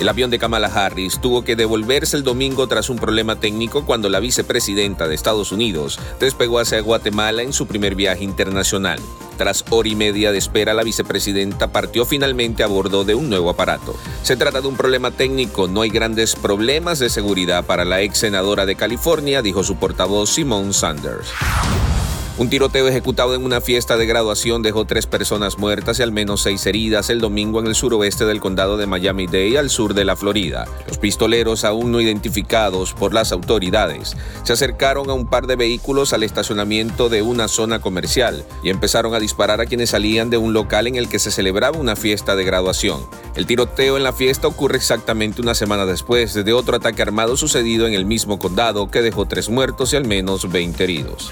El avión de Kamala Harris tuvo que devolverse el domingo tras un problema técnico cuando la vicepresidenta de Estados Unidos despegó hacia Guatemala en su primer viaje internacional. Tras hora y media de espera, la vicepresidenta partió finalmente a bordo de un nuevo aparato. Se trata de un problema técnico, no hay grandes problemas de seguridad para la ex senadora de California, dijo su portavoz Simone Sanders. Un tiroteo ejecutado en una fiesta de graduación dejó tres personas muertas y al menos seis heridas el domingo en el suroeste del condado de Miami-Dade, al sur de la Florida. Los pistoleros, aún no identificados por las autoridades, se acercaron a un par de vehículos al estacionamiento de una zona comercial y empezaron a disparar a quienes salían de un local en el que se celebraba una fiesta de graduación. El tiroteo en la fiesta ocurre exactamente una semana después de otro ataque armado sucedido en el mismo condado que dejó tres muertos y al menos 20 heridos.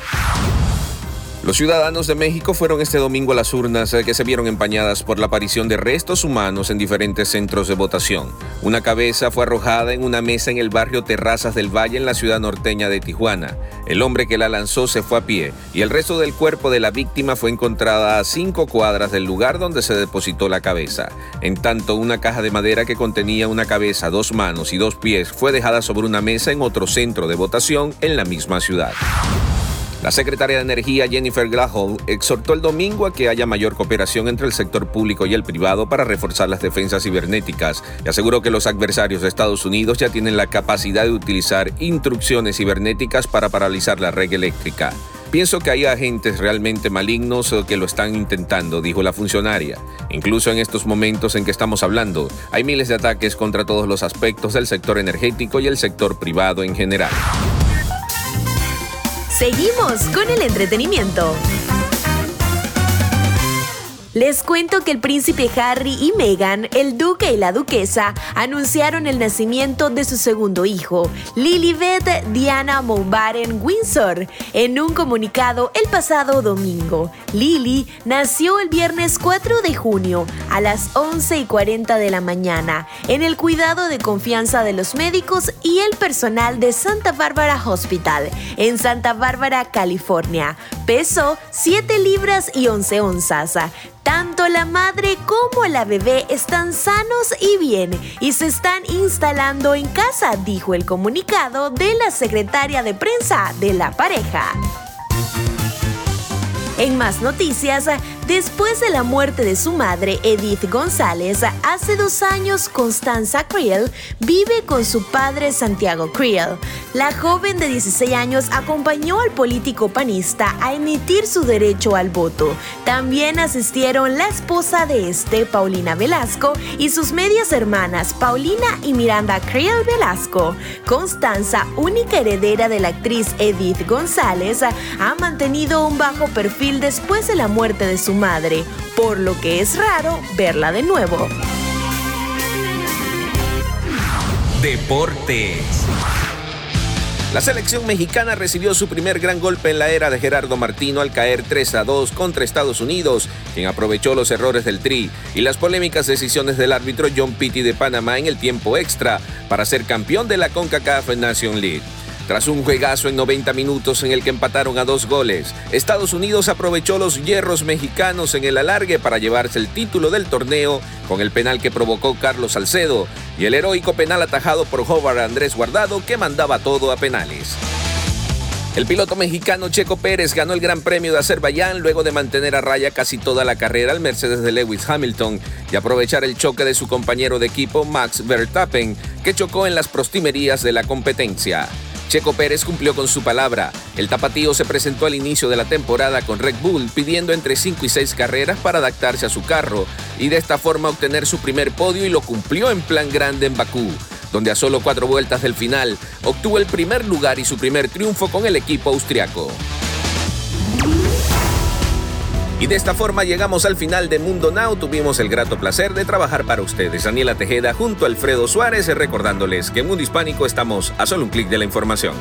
Los ciudadanos de México fueron este domingo a las urnas eh, que se vieron empañadas por la aparición de restos humanos en diferentes centros de votación. Una cabeza fue arrojada en una mesa en el barrio Terrazas del Valle en la ciudad norteña de Tijuana. El hombre que la lanzó se fue a pie y el resto del cuerpo de la víctima fue encontrada a cinco cuadras del lugar donde se depositó la cabeza. En tanto, una caja de madera que contenía una cabeza, dos manos y dos pies fue dejada sobre una mesa en otro centro de votación en la misma ciudad. La secretaria de Energía Jennifer Grahol exhortó el domingo a que haya mayor cooperación entre el sector público y el privado para reforzar las defensas cibernéticas y aseguró que los adversarios de Estados Unidos ya tienen la capacidad de utilizar instrucciones cibernéticas para paralizar la red eléctrica. Pienso que hay agentes realmente malignos que lo están intentando, dijo la funcionaria. Incluso en estos momentos en que estamos hablando, hay miles de ataques contra todos los aspectos del sector energético y el sector privado en general. Seguimos con el entretenimiento. Les cuento que el príncipe Harry y Meghan, el duque y la duquesa, anunciaron el nacimiento de su segundo hijo, Lilibet Diana Mountbatten Windsor, en un comunicado el pasado domingo. Lily nació el viernes 4 de junio a las 11 y 40 de la mañana en el cuidado de confianza de los médicos y el personal de Santa Bárbara Hospital en Santa Bárbara, California. Pesó 7 libras y 11 onzas. Tanto la madre como la bebé están sanos y bien y se están instalando en casa, dijo el comunicado de la secretaria de prensa de la pareja. En más noticias, después de la muerte de su madre, Edith González, hace dos años Constanza Creel vive con su padre Santiago Creel. La joven de 16 años acompañó al político panista a emitir su derecho al voto. También asistieron la esposa de este, Paulina Velasco, y sus medias hermanas, Paulina y Miranda Creel Velasco. Constanza, única heredera de la actriz Edith González, ha mantenido un bajo perfil después de la muerte de su madre, por lo que es raro verla de nuevo. Deportes. La selección mexicana recibió su primer gran golpe en la era de Gerardo Martino al caer 3 a 2 contra Estados Unidos, quien aprovechó los errores del Tri y las polémicas decisiones del árbitro John Pitti de Panamá en el tiempo extra para ser campeón de la CONCACAF Nation League. Tras un juegazo en 90 minutos en el que empataron a dos goles, Estados Unidos aprovechó los hierros mexicanos en el alargue para llevarse el título del torneo con el penal que provocó Carlos Salcedo y el heroico penal atajado por Howard Andrés Guardado que mandaba todo a penales. El piloto mexicano Checo Pérez ganó el Gran Premio de Azerbaiyán luego de mantener a raya casi toda la carrera al Mercedes de Lewis Hamilton y aprovechar el choque de su compañero de equipo Max Verstappen, que chocó en las prostimerías de la competencia. Checo Pérez cumplió con su palabra. El tapatío se presentó al inicio de la temporada con Red Bull pidiendo entre 5 y 6 carreras para adaptarse a su carro y de esta forma obtener su primer podio y lo cumplió en plan grande en Bakú, donde a solo cuatro vueltas del final obtuvo el primer lugar y su primer triunfo con el equipo austriaco. Y de esta forma llegamos al final de Mundo Now. Tuvimos el grato placer de trabajar para ustedes. Daniela Tejeda junto a Alfredo Suárez, recordándoles que en Mundo Hispánico estamos a solo un clic de la información.